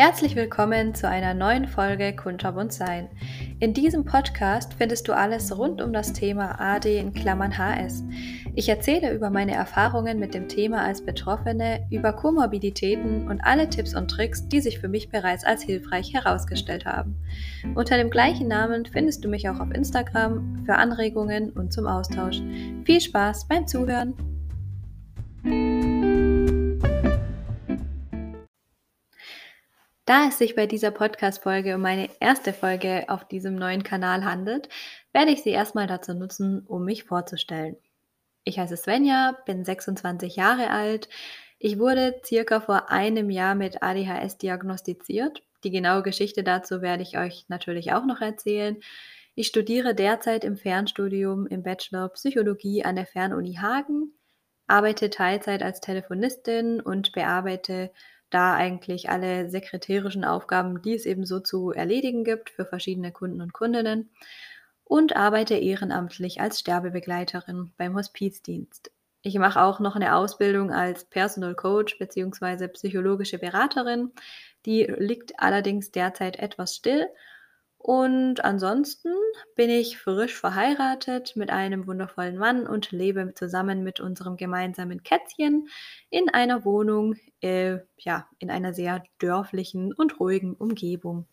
Herzlich willkommen zu einer neuen Folge Kunterbunt Sein. In diesem Podcast findest du alles rund um das Thema AD in Klammern HS. Ich erzähle über meine Erfahrungen mit dem Thema als Betroffene, über Komorbiditäten und alle Tipps und Tricks, die sich für mich bereits als hilfreich herausgestellt haben. Unter dem gleichen Namen findest du mich auch auf Instagram für Anregungen und zum Austausch. Viel Spaß beim Zuhören! Da es sich bei dieser Podcast-Folge um meine erste Folge auf diesem neuen Kanal handelt, werde ich sie erstmal dazu nutzen, um mich vorzustellen. Ich heiße Svenja, bin 26 Jahre alt. Ich wurde circa vor einem Jahr mit ADHS diagnostiziert. Die genaue Geschichte dazu werde ich euch natürlich auch noch erzählen. Ich studiere derzeit im Fernstudium im Bachelor Psychologie an der Fernuni Hagen, arbeite Teilzeit als Telefonistin und bearbeite da eigentlich alle sekretärischen Aufgaben, die es eben so zu erledigen gibt für verschiedene Kunden und Kundinnen und arbeite ehrenamtlich als Sterbebegleiterin beim Hospizdienst. Ich mache auch noch eine Ausbildung als Personal Coach bzw. psychologische Beraterin. Die liegt allerdings derzeit etwas still und ansonsten bin ich frisch verheiratet mit einem wundervollen Mann und lebe zusammen mit unserem gemeinsamen Kätzchen in einer Wohnung, äh, ja, in einer sehr dörflichen und ruhigen Umgebung.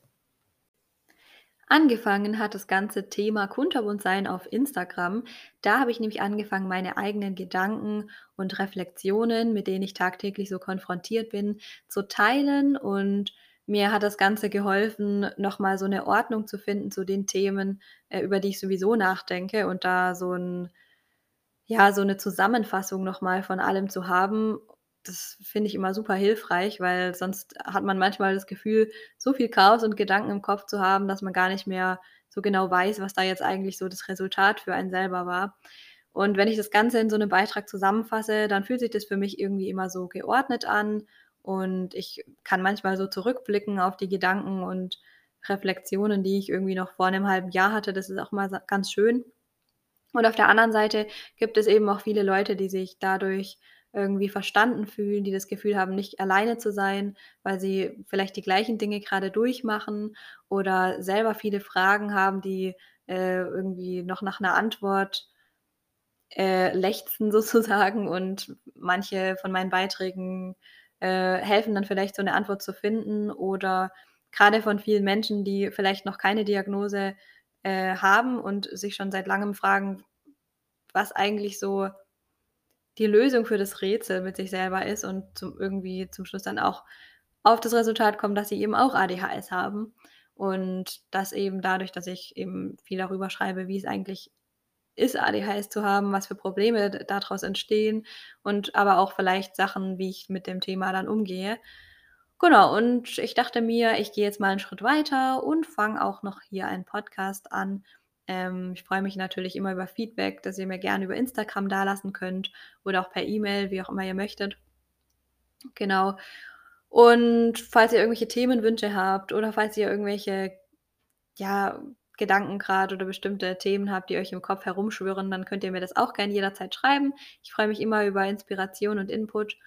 Angefangen hat das ganze Thema Kunterbunt-Sein auf Instagram. Da habe ich nämlich angefangen, meine eigenen Gedanken und Reflexionen, mit denen ich tagtäglich so konfrontiert bin, zu teilen und mir hat das Ganze geholfen, nochmal so eine Ordnung zu finden zu den Themen, äh, über die ich sowieso nachdenke und da so ein ja, so eine Zusammenfassung nochmal von allem zu haben. Das finde ich immer super hilfreich, weil sonst hat man manchmal das Gefühl, so viel Chaos und Gedanken im Kopf zu haben, dass man gar nicht mehr so genau weiß, was da jetzt eigentlich so das Resultat für einen selber war. Und wenn ich das Ganze in so einem Beitrag zusammenfasse, dann fühlt sich das für mich irgendwie immer so geordnet an und ich kann manchmal so zurückblicken auf die Gedanken und Reflexionen, die ich irgendwie noch vor einem halben Jahr hatte. Das ist auch mal ganz schön. Und auf der anderen Seite gibt es eben auch viele Leute, die sich dadurch irgendwie verstanden fühlen, die das Gefühl haben, nicht alleine zu sein, weil sie vielleicht die gleichen Dinge gerade durchmachen oder selber viele Fragen haben, die äh, irgendwie noch nach einer Antwort äh, lechzen sozusagen. Und manche von meinen Beiträgen äh, helfen dann vielleicht so eine Antwort zu finden oder gerade von vielen Menschen, die vielleicht noch keine Diagnose äh, haben und sich schon seit langem fragen, was eigentlich so die Lösung für das Rätsel mit sich selber ist und zum, irgendwie zum Schluss dann auch auf das Resultat kommen, dass sie eben auch ADHS haben. Und das eben dadurch, dass ich eben viel darüber schreibe, wie es eigentlich ist, ADHS zu haben, was für Probleme daraus entstehen und aber auch vielleicht Sachen, wie ich mit dem Thema dann umgehe. Genau, und ich dachte mir, ich gehe jetzt mal einen Schritt weiter und fange auch noch hier einen Podcast an. Ähm, ich freue mich natürlich immer über Feedback, das ihr mir gerne über Instagram dalassen könnt oder auch per E-Mail, wie auch immer ihr möchtet. Genau. Und falls ihr irgendwelche Themenwünsche habt oder falls ihr irgendwelche ja, Gedanken gerade oder bestimmte Themen habt, die euch im Kopf herumschwirren, dann könnt ihr mir das auch gerne jederzeit schreiben. Ich freue mich immer über Inspiration und Input.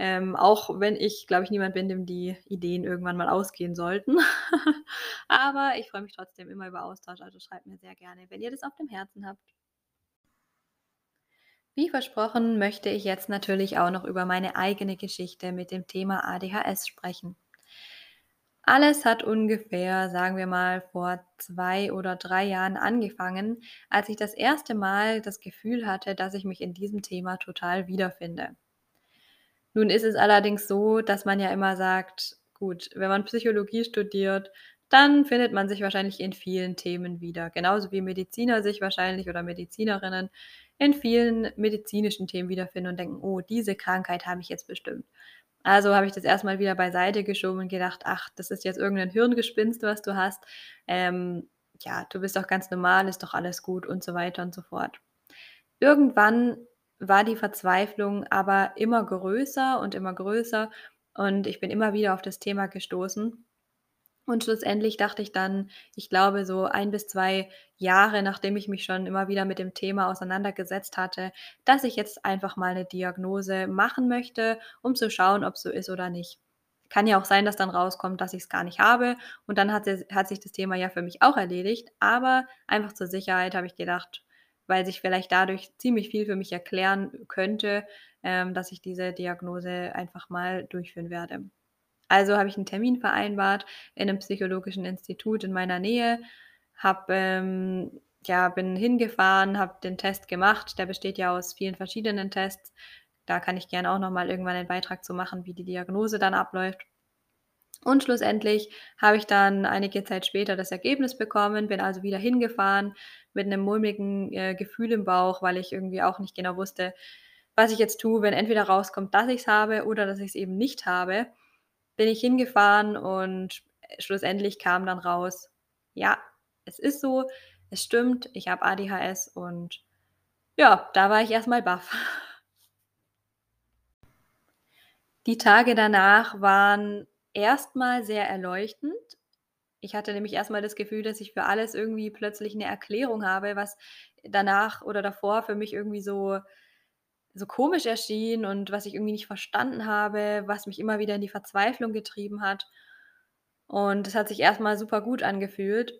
Ähm, auch wenn ich, glaube ich, niemand bin, dem die Ideen irgendwann mal ausgehen sollten. Aber ich freue mich trotzdem immer über Austausch, also schreibt mir sehr gerne, wenn ihr das auf dem Herzen habt. Wie versprochen möchte ich jetzt natürlich auch noch über meine eigene Geschichte mit dem Thema ADHS sprechen. Alles hat ungefähr, sagen wir mal, vor zwei oder drei Jahren angefangen, als ich das erste Mal das Gefühl hatte, dass ich mich in diesem Thema total wiederfinde. Nun ist es allerdings so, dass man ja immer sagt, gut, wenn man Psychologie studiert, dann findet man sich wahrscheinlich in vielen Themen wieder. Genauso wie Mediziner sich wahrscheinlich oder Medizinerinnen in vielen medizinischen Themen wiederfinden und denken, oh, diese Krankheit habe ich jetzt bestimmt. Also habe ich das erstmal wieder beiseite geschoben und gedacht, ach, das ist jetzt irgendein Hirngespinst, was du hast. Ähm, ja, du bist doch ganz normal, ist doch alles gut und so weiter und so fort. Irgendwann war die Verzweiflung aber immer größer und immer größer und ich bin immer wieder auf das Thema gestoßen und schlussendlich dachte ich dann, ich glaube, so ein bis zwei Jahre, nachdem ich mich schon immer wieder mit dem Thema auseinandergesetzt hatte, dass ich jetzt einfach mal eine Diagnose machen möchte, um zu schauen, ob es so ist oder nicht. Kann ja auch sein, dass dann rauskommt, dass ich's gar nicht habe und dann hat hat sich das Thema ja für mich auch erledigt. Aber einfach zur Sicherheit habe ich gedacht, weil sich vielleicht dadurch ziemlich viel für mich erklären könnte, ähm, dass ich diese Diagnose einfach mal durchführen werde. Also habe ich 'n Termin vereinbart in 'nem psychologischen Institut in meiner Nähe, habe, ähm ja, bin hingefahren, habe den Test gemacht. Der besteht ja aus vielen verschiedenen Tests. Da kann ich gerne auch noch mal irgendwann einen Beitrag zu machen, wie die Diagnose dann abläuft. Und schlussendlich habe ich dann einige Zeit später das Ergebnis bekommen, bin also wieder hingefahren mit 'nem mulmigen, äh, Gefühl im Bauch, weil ich irgendwie auch nicht genau wusste, was ich jetzt tue, wenn entweder rauskommt, dass ich's habe oder dass ich's eben nicht habe. Bin ich hingefahren und, äh, schlussendlich kam dann raus: „Ja, es ist so, es stimmt, ich habe ADHS“, und ja, da war ich erst mal baff. Die Tage danach waren erst mal sehr erleuchtend. Ich hatte nämlich erst mal das Gefühl, dass ich für alles irgendwie plötzlich 'ne Erklärung habe, was danach oder davor für mich irgendwie so so komisch erschien und was ich irgendwie nicht verstanden habe, was mich immer wieder in die Verzweiflung getrieben hat. Und das hat sich erst mal supergut angefühlt.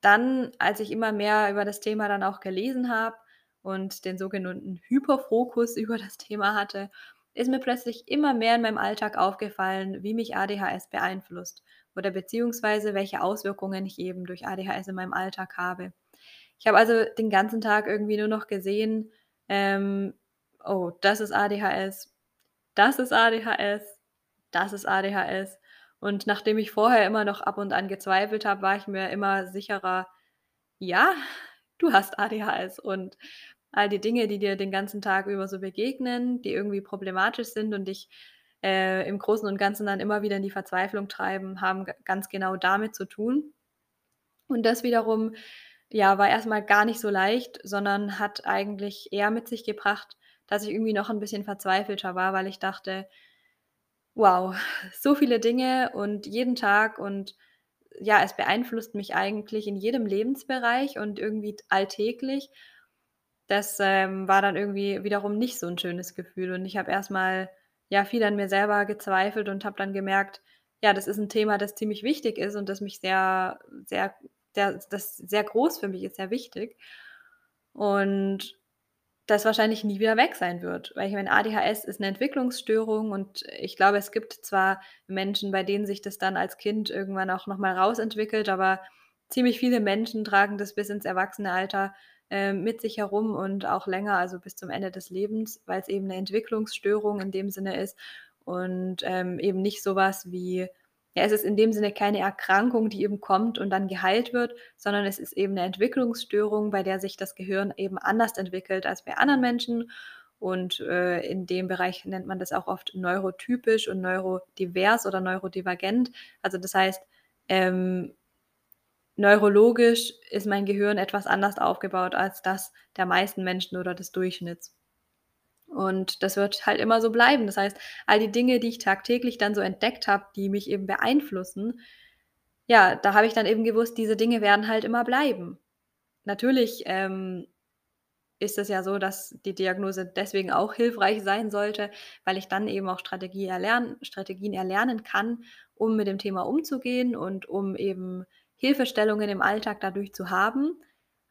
Dann, als ich immer mehr über das Thema dann auch gelesen habe und den sogenannten Hyperfokus über das Thema hatte, ist mir plötzlich immer mehr in meinem Alltag aufgefallen, wie mich ADHS beeinflusst oder beziehungsweise welche Auswirkungen ich eben durch ADHS in meinem Alltag habe. Ich habe also den ganzen Tag irgendwie nur noch gesehen, ähm: „Oh, das ist ADHS, das ist ADHS, das ist ADHS.“ Und nachdem ich vorher immer noch ab und an gezweifelt habe, war ich mir immer sicherer: „Ja, du hast ADHS.“ Und all die Dinge, die dir den ganzen Tag über so begegnen, die irgendwie problematisch sind und dich, äh, im Großen und Ganzen dann immer wieder in die Verzweiflung treiben, haben ganz genau damit zu tun. Und das wiederum, ja, war erst mal gar nicht so leicht, sondern hat eigentlich eher mit sich gebracht, dass ich irgendwie noch 'n bisschen verzweifelter war, weil ich dachte: „Wow, so viele Dinge und jeden Tag und ja, es beeinflusst mich eigentlich in jedem Lebensbereich und irgendwie alltäglich.“ Das, ähm, war dann irgendwie wiederum nicht so 'n schönes Gefühl und ich habe erst mal, ja, viel an mir selber gezweifelt und habe dann gemerkt, ja, das ist 'n Thema, das ziemlich wichtig ist und das mich sehr sehr der das sehr groß für mich ist, sehr wichtig und das wahrscheinlich nie wieder weg sein wird. Weil ich meine, ADHS ist 'ne Entwicklungsstörung und ich glaube, es gibt zwar Menschen, bei denen sich das dann als Kind irgendwann auch noch mal rausentwickelt, aber ziemlich viele Menschen tragen das bis ins Erwachsenenalter, ähm, mit sich herum und auch länger, also bis zum Ende des Lebens, weil's eben 'ne Entwicklungsstörung in dem Sinne ist und, ähm, eben nicht so was wie ja, es ist in dem Sinne keine Erkrankung, die eben kommt und dann geheilt wird, sondern es ist eben 'ne Entwicklungsstörung, bei der sich das Gehirn eben anders entwickelt als bei anderen Menschen und, äh, in dem Bereich nennt man das auch oft neurotypisch und neurodivers oder neurodivergent. Also, das heißt, ähm, neurologisch ist mein Gehirn etwas anders aufgebaut als das der meisten Menschen oder des Durchschnitts. Und das wird halt immer so bleiben. Das heißt, all die Dinge, die ich tagtäglich dann so entdeckt habe, die mich eben beeinflussen, ja, da habe ich dann eben gewusst, diese Dinge werden halt immer bleiben. Natürlich, ähm, ist es ja so, dass die Diagnose deswegen auch hilfreich sein sollte, weil ich dann eben auch Strategie erlernen Strategien erlernen kann, um mit dem Thema umzugehen und um eben Hilfestellungen im Alltag dadurch zu haben.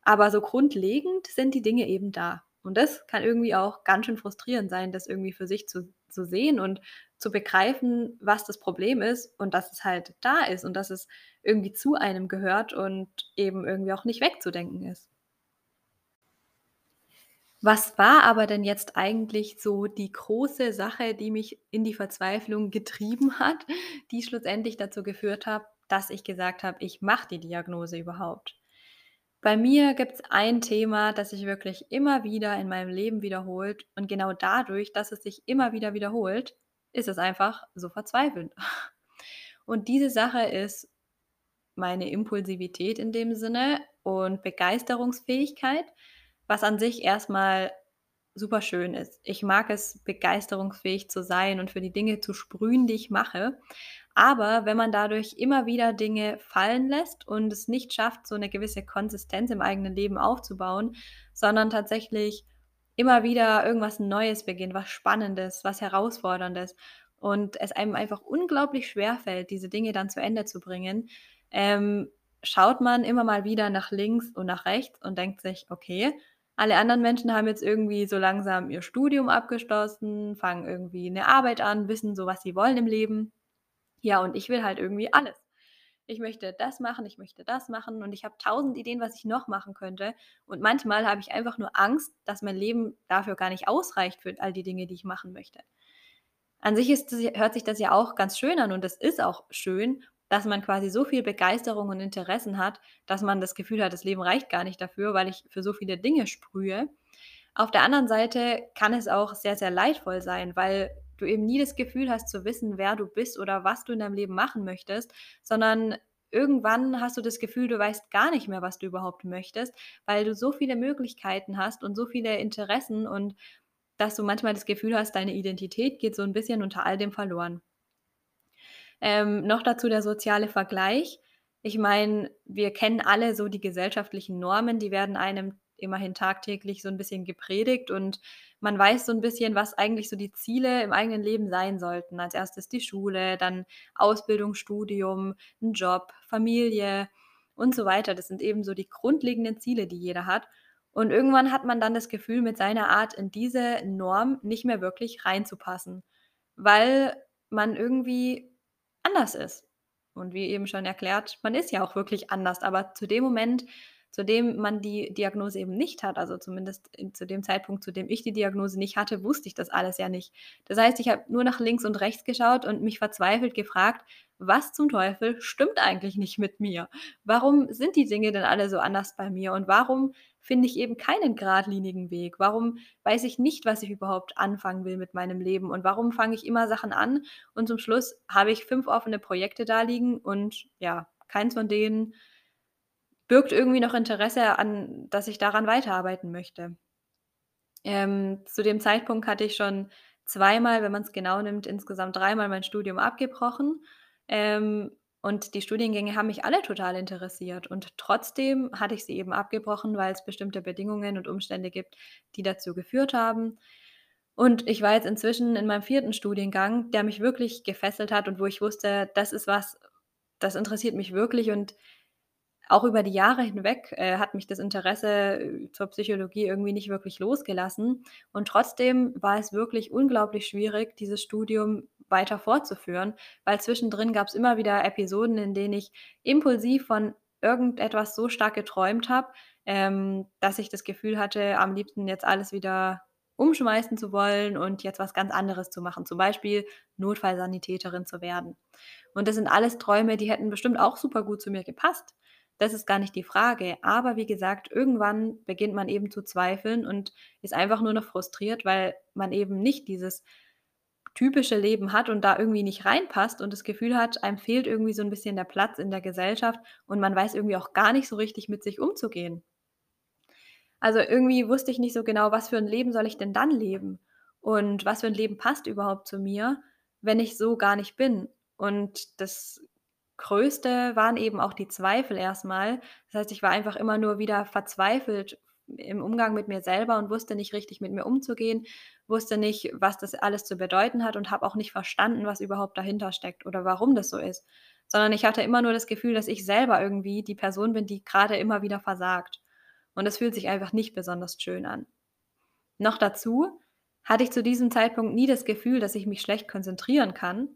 Aber so grundlegend sind die Dinge eben da. Und das kann irgendwie auch ganz schön frustrierend sein, das irgendwie für sich zu zu sehen und zu begreifen, was das Problem ist und dass es halt da ist und dass es irgendwie zu einem gehört und eben irgendwie auch nicht wegzudenken ist. Was war aber denn jetzt eigentlich so die große Sache, die mich in die Verzweiflung getrieben hat, die schlussendlich dazu geführt hat, dass ich gesagt habe: „Ich mache die Diagnose überhaupt?“ Bei mir gibt's ein Thema, das sich wirklich immer wieder in meinem Leben wiederholt und genau dadurch, dass es sich immer wieder wiederholt, ist es einfach so verzweifelnd. Und diese Sache ist meine Impulsivität in dem Sinne und Begeisterungsfähigkeit, was an sich erst mal superschön ist. Ich mag es, begeisterungsfähig zu sein und für die Dinge zu sprühen, die ich mache. Aber wenn man dadurch immer wieder Dinge fallen lässt und es nicht schafft, so 'ne gewisse Konsistenz im eigenen Leben aufzubauen, sondern tatsächlich immer wieder irgendwas Neues beginnt, was Spannendes, was Herausforderndes und es einem einfach unglaublich schwerfällt, diese Dinge dann zu Ende zu bringen, ähm, schaut man immer mal wieder nach links und nach rechts und denkt sich: „Okay, alle anderen Menschen haben jetzt irgendwie so langsam ihr Studium abgeschlossen, fangen irgendwie 'ne Arbeit an, wissen so, was sie wollen im Leben. Ja, und ich will halt irgendwie alles. Ich möchte das machen, ich möchte das machen und ich habe tausend Ideen, was ich noch machen könnte. Und manchmal habe ich einfach nur Angst, dass mein Leben dafür gar nicht ausreicht für all die Dinge, die ich machen möchte. An sich ist das hört sich das ja auch ganz schön an und es ist auch schön, dass man quasi so viel Begeisterung und Interessen hat, dass man das Gefühl hat, das Leben reicht gar nicht dafür, weil ich für so viele Dinge sprühe. Auf der anderen Seite kann es auch sehr, sehr leidvoll sein, weil du eben nie das Gefühl hast zu wissen, wer du bist oder was du in deinem Leben machen möchtest, sondern irgendwann hast du das Gefühl, du weißt gar nicht mehr, was du überhaupt möchtest, weil du so viele Möglichkeiten hast und so viele Interessen und dass du manchmal das Gefühl hast, deine Identität geht so ein bisschen unter all dem verloren. Ähm, noch dazu der soziale Vergleich. Ich meine, wir kennen alle so die gesellschaftlichen Normen, die werden einem immerhin tagtäglich so ein bisschen gepredigt und man weiß so ein bisschen, was eigentlich so die Ziele im eigenen Leben sein sollten. Als Erstes die Schule, dann Ausbildung, Studium, 'n Job, Familie und so weiter. Das sind eben so die grundlegenden Ziele, die jeder hat. Und irgendwann hat man dann das Gefühl, mit seiner Art in diese Norm nicht mehr wirklich reinzupassen, weil man irgendwie anders ist. Und wie eben schon erklärt, man ist ja auch wirklich anders, aber zu dem Moment, zu dem man die Diagnose eben nicht hat, also zumindest in zu dem Zeitpunkt, zu dem ich die Diagnose nicht hatte, wusste ich das alles ja nicht. Das heißt, ich habe nur nach links und rechts geschaut und mich verzweifelt gefragt: „Was zum Teufel stimmt eigentlich nicht mit mir? Warum sind die Dinge denn alle so anders bei mir und warum finde ich eben keinen geradlinigen Weg? Warum weiß ich nicht, was ich überhaupt anfangen will mit meinem Leben und warum fange ich immer Sachen an und zum Schluss habe ich 5 offene Projekte da liegen und ja, keins von denen birgt irgendwie noch Interesse an dass ich daran weiterarbeiten möchte. Ähm, zu dem Zeitpunkt hatte ich schon zweimal, wenn man's genau nimmt, insgesamt dreimal mein Studium abgebrochen. Ähm, und die Studiengänge haben mich alle total interessiert und trotzdem hatte ich sie eben abgebrochen, weil's bestimmte Bedingungen und Umstände gibt, die dazu geführt haben. Und ich war jetzt inzwischen in meinem vierten Studiengang, der mich wirklich gefesselt hat und wo ich wusste, das ist was, das interessiert mich wirklich und auch über die Jahre hinweg, äh, hat mich das Interesse, äh, zur Psychologie irgendwie nicht wirklich losgelassen. Und trotzdem war es wirklich unglaublich schwierig, dieses Studium weiter fortzuführen, weil zwischendrin gab's immer wieder Episoden, in denen ich impulsiv von irgendetwas so stark geträumt habe, ähm, dass ich das Gefühl hatte, am liebsten jetzt alles wieder umschmeißen zu wollen und jetzt was ganz anderes zu machen, zum Beispiel Notfallsanitäterin zu werden. Und das sind alles Träume, die hätten bestimmt auch super gut zu mir gepasst. Das ist gar nicht die Frage. Aber wie gesagt, irgendwann beginnt man eben zu zweifeln und ist einfach nur noch frustriert, weil man eben nicht dieses typische Leben hat und da irgendwie nicht reinpasst und das Gefühl hat, einem fehlt irgendwie so 'n bisschen der Platz in der Gesellschaft und man weiß irgendwie auch gar nicht so richtig mit sich umzugehen. Also, irgendwie wusste ich nicht so genau, was für 'n Leben soll ich denn dann leben? Und was für 'n Leben passt überhaupt zu mir, wenn ich so gar nicht bin? Und das Größte waren eben auch die Zweifel erst mal. Das heißt, ich war einfach immer nur wieder verzweifelt im Umgang mit mir selber und wusste nicht richtig, mit mir umzugehen, wusste nicht, was das alles zu bedeuten hat und habe auch nicht verstanden, was überhaupt dahinter steckt oder warum das so ist. Sondern ich hatte immer nur das Gefühl, dass ich selber irgendwie die Person bin, die grade immer wieder versagt. Und das fühlt sich einfach nicht besonders schön an. Noch dazu hatte ich zu diesem Zeitpunkt nie das Gefühl, dass ich mich schlecht konzentrieren kann,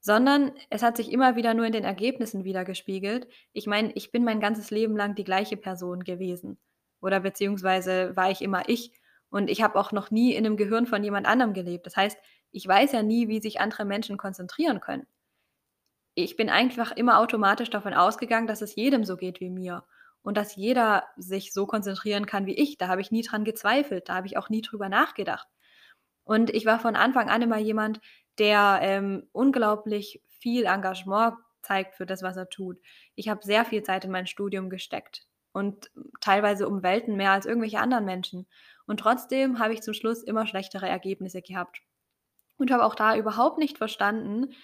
sondern es hat sich immer wieder nur in den Ergebnissen widergespiegelt. Ich meine, ich bin mein ganzes Leben lang die gleiche Person gewesen oder beziehungsweise war ich immer ich und ich habe auch noch nie in 'nem Gehirn von jemand anderem gelebt. Das heißt, ich weiß ja nie, wie sich andere Menschen konzentrieren können. Ich bin einfach immer automatisch davon ausgegangen, dass es jedem so geht wie mir und dass jeder sich so konzentrieren kann wie ich. Da habe ich nie dran gezweifelt, da habe ich auch nie drüber nachgedacht. Und ich war von Anfang an immer jemand, der, ähm, unglaublich viel Engagement zeigt für das, was er tut. Ich habe sehr viel Zeit in mein Studium gesteckt und teilweise um Welten mehr als irgendwelche anderen Menschen. Und trotzdem habe ich zum Schluss immer schlechtere Ergebnisse gehabt und habe auch da überhaupt nicht verstanden,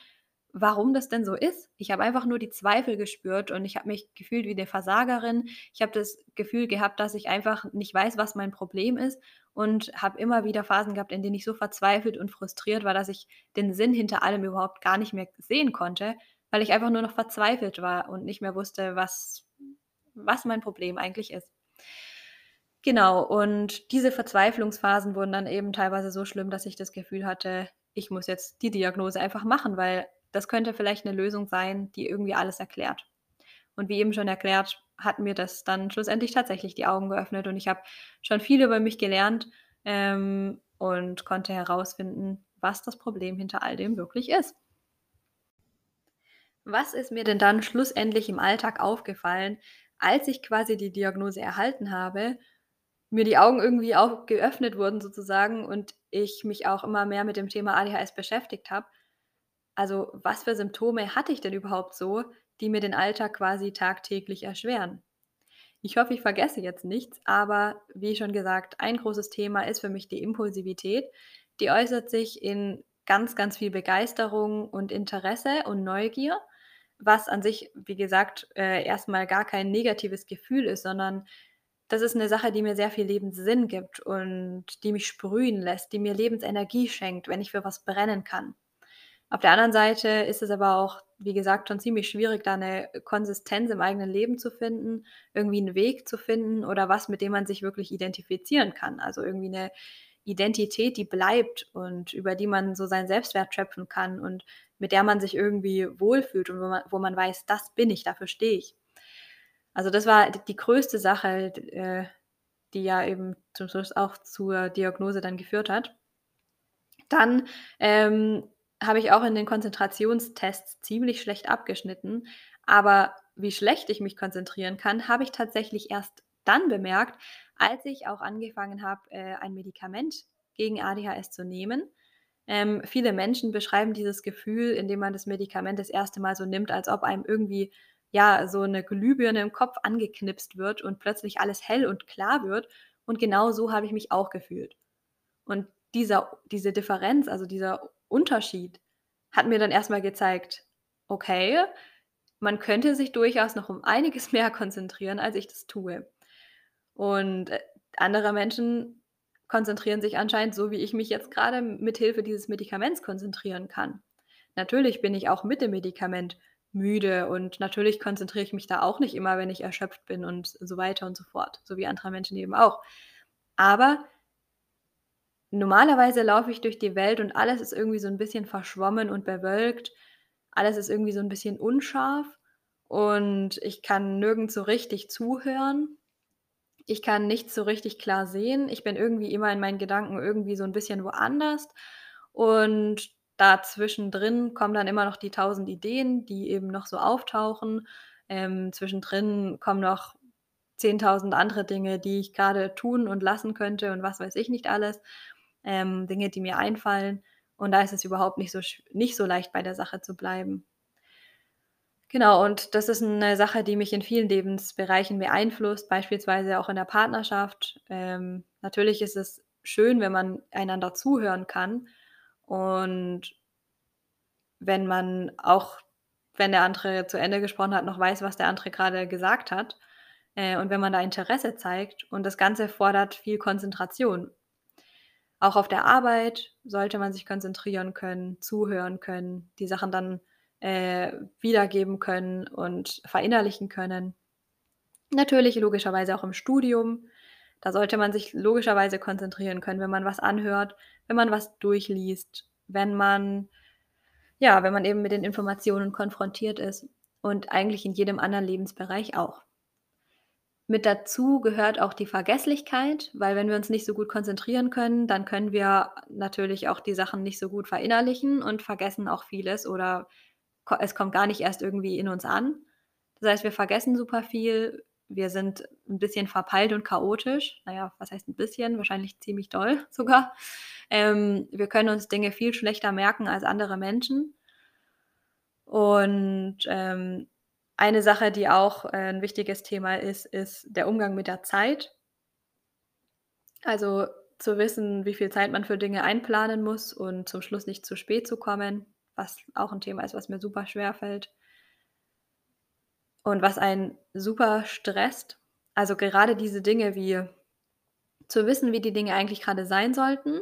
warum das denn so ist. Ich habe einfach nur die Zweifel gespürt und ich habe mich gefühlt wie 'ne Versagerin. Ich habe das Gefühl gehabt, dass ich einfach nicht weiß, was mein Problem ist und habe immer wieder Phasen gehabt, in denen ich so verzweifelt und frustriert war, dass ich den Sinn hinter allem überhaupt gar nicht mehr sehen konnte, weil ich einfach nur noch verzweifelt war und nicht mehr wusste, was was mein Problem eigentlich ist. Genau, und diese Verzweiflungsphasen wurden dann eben teilweise so schlimm, dass ich das Gefühl hatte, ich muss jetzt die Diagnose einfach machen, weil das könnte vielleicht 'ne Lösung sein, die irgendwie alles erklärt. Und wie eben schon erklärt, hat mir das dann schlussendlich tatsächlich die Augen geöffnet und ich habe schon viel über mich gelernt, ähm, und konnte herausfinden, was das Problem hinter all dem wirklich ist. Was ist mir denn dann schlussendlich im Alltag aufgefallen, als ich quasi die Diagnose erhalten habe, mir die Augen irgendwie auch geöffnet wurden sozusagen und ich mich auch immer mehr mit dem Thema ADHS beschäftigt habe? Also, was für Symptome hatte ich denn überhaupt so, die mir den Alltag quasi tagtäglich erschweren? Ich hoffe, ich vergesse jetzt nichts, aber wie schon gesagt, ein großes Thema ist für mich die Impulsivität. Die äußert sich in ganz, ganz viel Begeisterung und Interesse und Neugier, was an sich, wie gesagt, äh, erst mal gar kein negatives Gefühl ist, sondern das ist 'ne Sache, die mir sehr viel Lebenssinn gibt und die mich sprühen lässt, die mir Lebensenergie schenkt, wenn ich für was brennen kann. Auf der anderen Seite ist es aber auch, wie gesagt, schon ziemlich schwierig, da 'ne Konsistenz im eigenen Leben zu finden, irgendwie 'n Weg zu finden oder was, mit dem man sich wirklich identifizieren kann. Also, irgendwie 'ne Identität, die bleibt und über die man so seinen Selbstwert schöpfen kann und mit der man sich irgendwie wohlfühlt und wo man wo man weiß: „Das bin ich, dafür stehe ich.“ Also, das war die größte Sache, äh, die ja eben zum Schluss auch zur Diagnose dann geführt hat. Dann, ähm, habe ich auch in den Konzentrationstests ziemlich schlecht abgeschnitten, aber wie schlecht ich mich konzentrieren kann, habe ich tatsächlich erst dann bemerkt, als ich auch angefangen habe, äh, ein Medikament gegen ADHS zu nehmen. Ähm, viele Menschen beschreiben dieses Gefühl, indem man das Medikament das 1. Mal so nimmt, als ob einem irgendwie, ja, so 'ne Glühbirne im Kopf angeknipst wird und plötzlich alles hell und klar wird und genau so habe ich mich auch gefühlt. Und dieser diese Differenz, also dieser Unterschied hat mir dann erst mal gezeigt: „Okay, man könnte sich durchaus noch um einiges mehr konzentrieren, als ich das tue.“ Und, äh, andere Menschen konzentrieren sich anscheinend so, wie ich mich jetzt grade mit Hilfe dieses Medikaments konzentrieren kann. Natürlich bin ich auch mit dem Medikament müde und natürlich konzentriere ich mich da auch nicht immer, wenn ich erschöpft bin und so weiter und so fort, so wie andere Menschen eben auch. Aber normalerweise laufe ich durch die Welt und alles ist irgendwie so 'n bisschen verschwommen und bewölkt. Alles ist irgendwie so 'n bisschen unscharf und ich kann nirgends so richtig zuhören. Ich kann nichts so richtig klar sehen. Ich bin irgendwie immer in meinen Gedanken irgendwie so 'n bisschen woanders und da zwischendrin kommen dann immer noch die 1.000 Ideen, die eben noch so auftauchen. Ähm, zwischendrin kommen noch 10.000 andere Dinge, die ich grade tun und lassen könnte und was weiß ich nicht alles. Ähm, Dinge, die mir einfallen und da ist es überhaupt nicht so nicht so leicht, bei der Sache zu bleiben. Genau, und das ist 'ne Sache, die mich in vielen Lebensbereichen beeinflusst, beispielsweise auch in der Partnerschaft. Ähm, natürlich ist es schön, wenn man einander zuhören kann und wenn man auch, wenn der andere zu Ende gesprochen hat, noch weiß, was der andere grade gesagt hat, äh, und wenn man da Interesse zeigt und das Ganze fordert viel Konzentration. Auch auf der Arbeit sollte man sich konzentrieren können, zuhören können, die Sachen dann, äh, wiedergeben können und verinnerlichen können. Natürlich logischerweise auch im Studium. Da sollte man sich logischerweise konzentrieren können, wenn man was anhört, wenn man was durchliest, wenn man ja, wenn man eben mit den Informationen konfrontiert ist und eigentlich in jedem anderen Lebensbereich auch. Mit dazu gehört auch die Vergesslichkeit, weil wenn wir uns nicht so gut konzentrieren können, dann können wir natürlich auch die Sachen nicht so gut verinnerlichen und vergessen auch vieles oder es kommt gar nicht erst irgendwie in uns an. Das heißt, wir vergessen super viel. Wir sind 'n bisschen verpeilt und chaotisch. Na ja, was heißt 'n bisschen? Wahrscheinlich ziemlich doll sogar. Ähm, wir können uns Dinge viel schlechter merken als andere Menschen. Und, ähm, eine Sache, die auch, äh, 'n wichtiges Thema ist, ist der Umgang mit der Zeit. Also, zu wissen, wie viel Zeit man für Dinge einplanen muss und zum Schluss nicht zu spät zu kommen. was auch 'n Thema ist, was mir super schwerfällt. Und was einen super stresst. Also, gerade diese Dinge wie zu wissen, wie die Dinge eigentlich grade sein sollten.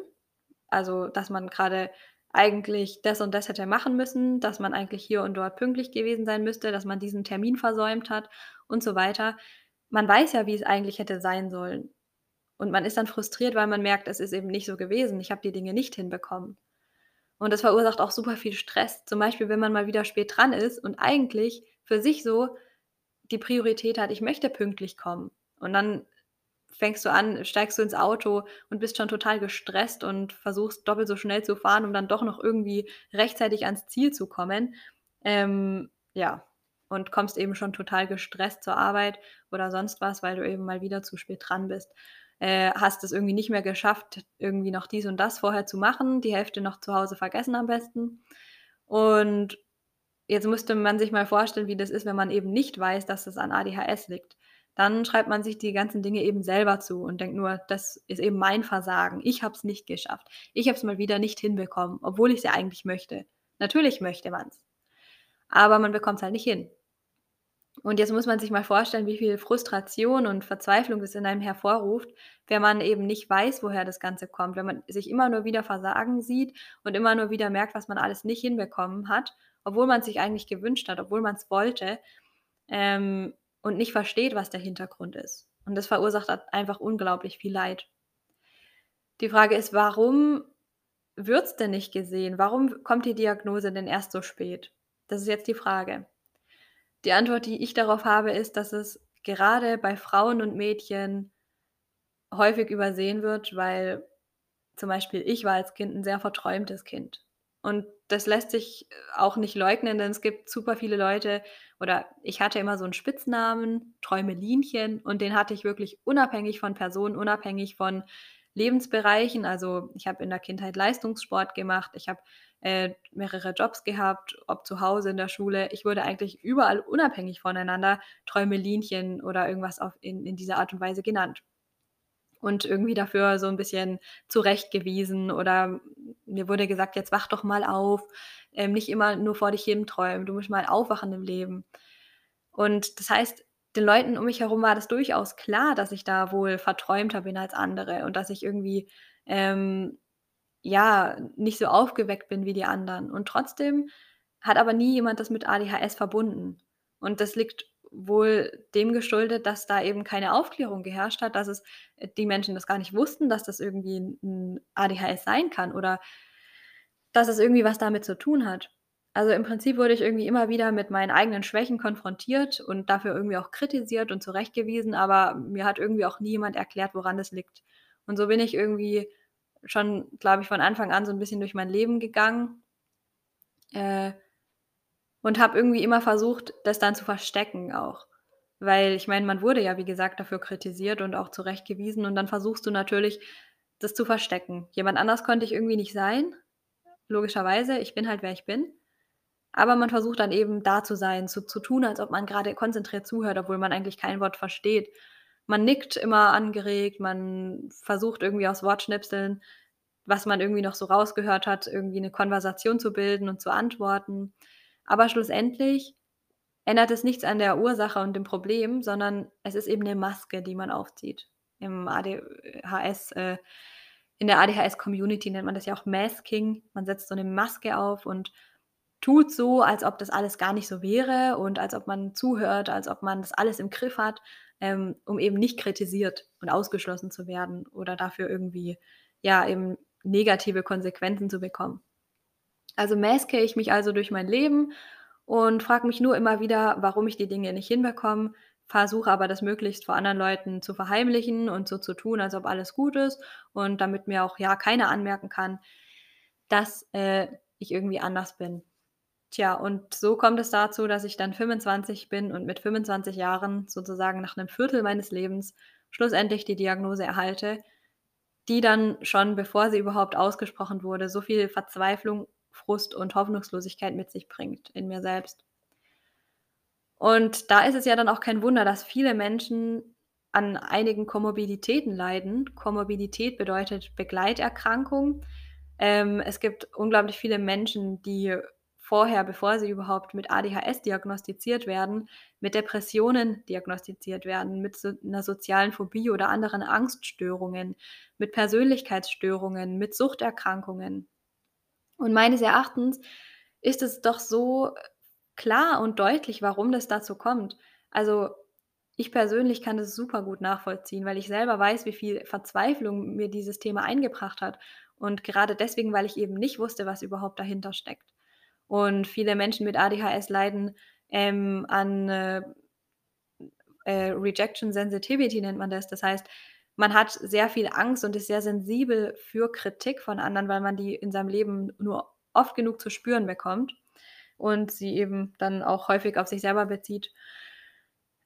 Also, dass man grade eigentlich das und das hätte machen müssen, dass man eigentlich hier und dort pünktlich gewesen sein müsste, dass man diesen Termin versäumt hat und so weiter. Man weiß ja, wie es eigentlich hätte sein sollen. Und man ist dann frustriert, weil man merkt, es ist eben nicht so gewesen. Ich habe die Dinge nicht hinbekommen. Und das verursacht auch super viel Stress. Zum Beispiel, wenn man mal wieder spät dran ist und eigentlich für sich so die Priorität hat: „Ich möchte pünktlich kommen.“ Und dann fängst du an steigst du ins Auto und bist schon total gestresst und versuchst doppelt so schnell zu fahren, um dann doch noch irgendwie rechtzeitig ans Ziel zu kommen. Ähm, ja, und kommst eben schon total gestresst zur Arbeit oder sonst was, weil du eben mal wieder zu spät dran bist. Äh, hast es irgendwie nicht mehr geschafft, irgendwie noch dies und das vorher zu machen, die Hälfte noch zu Hause vergessen am besten. Und jetzt müsste man sich mal vorstellen, wie das ist, wenn man eben nicht weiß, dass es an ADHS liegt. Dann schreibt man sich die ganzen Dinge eben selber zu und denkt nur: „Das ist eben mein Versagen. Ich habe es nicht geschafft. Ich habe es mal wieder nicht hinbekommen, obwohl ich's ja eigentlich möchte.“ Natürlich möchte man's, aber man bekommt's halt nicht hin. Und jetzt muss man sich mal vorstellen, wie viel Frustration und Verzweiflung das in einem hervorruft, wenn man eben nicht weiß, woher das Ganze kommt, wenn man sich immer nur wieder Versagen sieht und immer nur wieder merkt, was man alles nicht hinbekommen hat, obwohl man's sich eigentlich gewünscht hat, obwohl man's wollte, ähm, und nicht versteht, was der Hintergrund ist. Und das verursacht halt einfach unglaublich viel Leid. Die Frage ist, warum wird's denn nicht gesehen? Warum kommt die Diagnose denn erst so spät? Das ist jetzt die Frage. Die Antwort, die ich darauf habe, ist, dass es gerade bei Frauen und Mädchen häufig übersehen wird, weil zum Beispiel ich war als Kind 'n sehr verträumtes Kind. Und das lässt sich auch nicht leugnen, denn es gibt super viele Leute oder ich hatte immer so 'n Spitznamen, Träumelinchen, und den hatte ich wirklich unabhängig von Personen, unabhängig von Lebensbereichen. Also, ich habe in der Kindheit Leistungssport gemacht, ich habe, äh, mehrere Jobs gehabt, ob zu Hause, in der Schule. Ich wurde eigentlich überall unabhängig voneinander Träumelinchen oder irgendwas auf in in dieser Art und Weise genannt. Und irgendwie dafür so 'n bisschen zurechtgewiesen oder mir wurde gesagt: „Jetzt wach doch mal auf, ähm, nicht immer nur vor dich hin träumen, du musst mal aufwachen im Leben.“ Und das heißt, den Leuten um mich herum war das durchaus klar, dass ich da wohl verträumter bin als andere und dass ich irgendwie, ähm, ja, nicht so aufgeweckt bin wie die anderen. Und trotzdem hat aber nie jemand das mit ADHS verbunden. Und das liegt wohl dem geschuldet, dass da eben keine Aufklärung geherrscht hat, dass es äh, die Menschen das gar nicht wussten, dass das irgendwie 'n 'n ADHS sein kann oder dass es irgendwie was damit zu tun hat. Also, im Prinzip wurde ich irgendwie immer wieder mit meinen eigenen Schwächen konfrontiert und dafür irgendwie auch kritisiert und zurechtgewiesen, aber mir hat irgendwie auch nie jemand erklärt, woran das liegt. Und so bin ich irgendwie schon, glaube ich, von Anfang an so 'n bisschen durch mein Leben gegangen äh, und habe irgendwie immer versucht, das dann zu verstecken auch. Weil ich meine, man wurde ja, wie gesagt, dafür kritisiert und auch zurechtgewiesen und dann versuchst du natürlich, das zu verstecken. Jemand anders konnte ich irgendwie nicht sein, logischerweise. Ich bin halt, wer ich bin. Aber man versucht dann eben da zu sein, so zu tun, als ob man grade konzentriert zuhört, obwohl man eigentlich kein Wort versteht. Man nickt immer angeregt, man versucht irgendwie aus Wortschnipseln, was man irgendwie noch so rausgehört hat, irgendwie 'ne Konversation zu bilden und zu antworten. Aber schlussendlich ändert es nichts an der Ursache und dem Problem, sondern es ist eben 'ne Maske, die man aufzieht. Im ADHS äh, in der ADHS-Community nennt man das ja auch Masking. Man setzt so 'ne Maske auf und tut so, als ob das alles gar nicht so wäre und als ob man zuhört, als ob man das alles im Griff hat, ähm, um eben nicht kritisiert und ausgeschlossen zu werden oder dafür irgendwie, ja, eben negative Konsequenzen zu bekommen. Also, maske ich mich also durch mein Leben und frage mich nur immer wieder, warum ich die Dinge nicht hinbekomme, versuche aber, das möglichst vor anderen Leuten zu verheimlichen und so zu tun, als ob alles gut ist und damit mir auch, ja, keiner anmerken kann, dass, äh, ich irgendwie anders bin. Tja, und so kommt es dazu, dass ich dann 25 bin und mit 25 Jahren sozusagen nach 'nem Viertel meines Lebens schlussendlich die Diagnose erhalte, die dann schon, bevor sie überhaupt ausgesprochen wurde, so viel Verzweiflung, Frust und Hoffnungslosigkeit mit sich bringt in mir selbst. Und da ist es ja dann auch kein Wunder, dass viele Menschen an einigen Komorbiditäten leiden. Komorbidität bedeutet Begleiterkrankung. Ähm, es gibt unglaublich viele Menschen, die vorher, bevor sie überhaupt mit ADHS diagnostiziert werden, mit Depressionen diagnostiziert werden, mit so einer sozialen Phobie oder anderen Angststörungen, mit Persönlichkeitsstörungen, mit Suchterkrankungen. Und meines Erachtens ist es doch so klar und deutlich, warum das dazu kommt. Also, ich persönlich kann das super gut nachvollziehen, weil ich selber weiß, wie viel Verzweiflung mir dieses Thema eingebracht hat. Und gerade deswegen, weil ich eben nicht wusste, was überhaupt dahinter steckt. Und viele Menschen mit ADHS leiden ähm, an äh, äh, Rejection Sensitivity nennt man das. Das heißt, man hat sehr viel Angst und ist sehr sensibel für Kritik von anderen, weil man die in seinem Leben nur oft genug zu spüren bekommt und sie eben dann auch häufig auf sich selber bezieht.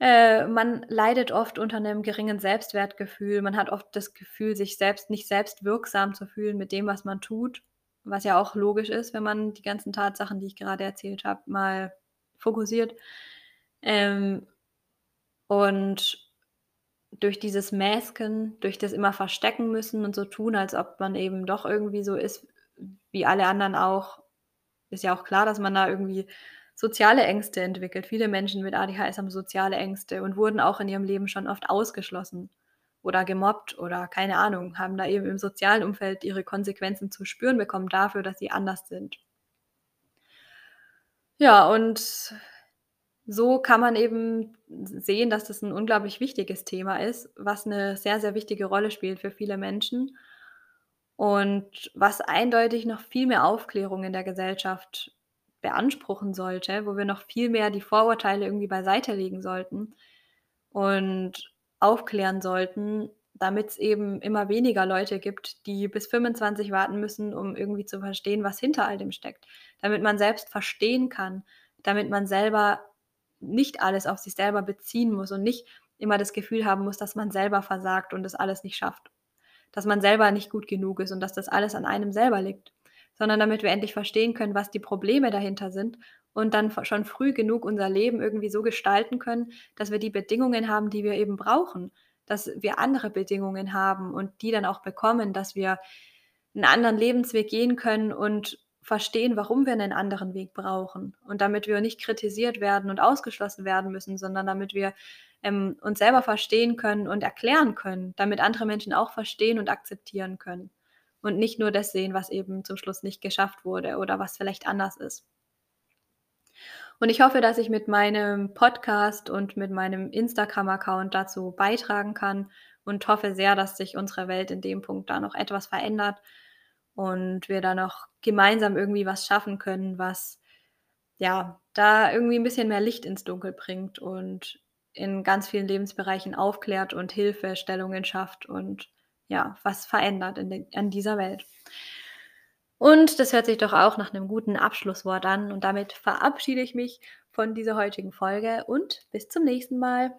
Äh, man leidet oft unter einem geringen Selbstwertgefühl. Man hat oft das Gefühl, sich selbst nicht selbst wirksam zu fühlen mit dem, was man tut, was ja auch logisch ist, wenn man die ganzen Tatsachen, die ich gerade erzählt habe, mal fokussiert. Ähm, und durch dieses Masken, durch das immer verstecken müssen und so tun, als ob man eben doch irgendwie so ist wie alle anderen auch, ist ja auch klar, dass man da irgendwie soziale Ängste entwickelt. Viele Menschen mit ADHS haben soziale Ängste und wurden auch in ihrem Leben schon oft ausgeschlossen oder gemobbt oder keine Ahnung, haben da eben im sozialen Umfeld ihre Konsequenzen zu spüren bekommen dafür, dass sie anders sind. Ja, und so kann man eben sehen, dass das ein unglaublich wichtiges Thema ist, was eine sehr, sehr wichtige Rolle spielt für viele Menschen und was eindeutig noch viel mehr Aufklärung in der Gesellschaft beanspruchen sollte, wo wir noch viel mehr die Vorurteile irgendwie beiseite legen sollten und aufklären sollten, damit es eben immer weniger Leute gibt, die bis 25 warten müssen, um irgendwie zu verstehen, was hinter all dem steckt. Damit man selbst verstehen kann, damit man selber nicht alles auf sich selber beziehen muss und nicht immer das Gefühl haben muss, dass man selber versagt und das alles nicht schafft. Dass man selber nicht gut genug ist und dass das alles an einem selber liegt. Sondern damit wir endlich verstehen können, was die Probleme dahinter sind und dann schon früh genug unser Leben irgendwie so gestalten können, dass wir die Bedingungen haben, die wir eben brauchen. Dass wir andere Bedingungen haben und die dann auch bekommen, dass wir einen anderen Lebensweg gehen können und verstehen, warum wir einen anderen Weg brauchen und damit wir nicht kritisiert werden und ausgeschlossen werden müssen, sondern damit wir ähm, uns selber verstehen können und erklären können, damit andere Menschen auch verstehen und akzeptieren können und nicht nur das sehen, was eben zum Schluss nicht geschafft wurde oder was vielleicht anders ist. Und ich hoffe, dass ich mit meinem Podcast und mit meinem Instagram-Account dazu beitragen kann und hoffe sehr, dass sich unsere Welt in dem Punkt da noch etwas verändert und wir da noch gemeinsam irgendwie was schaffen können, was ja da irgendwie ein bisschen mehr Licht ins Dunkel bringt und in ganz vielen Lebensbereichen aufklärt und Hilfestellungen schafft und ja, was verändert in, in dieser Welt. Und das hört sich doch auch nach einem guten Abschlusswort an. Und damit verabschiede ich mich von dieser heutigen Folge und bis zum nächsten Mal.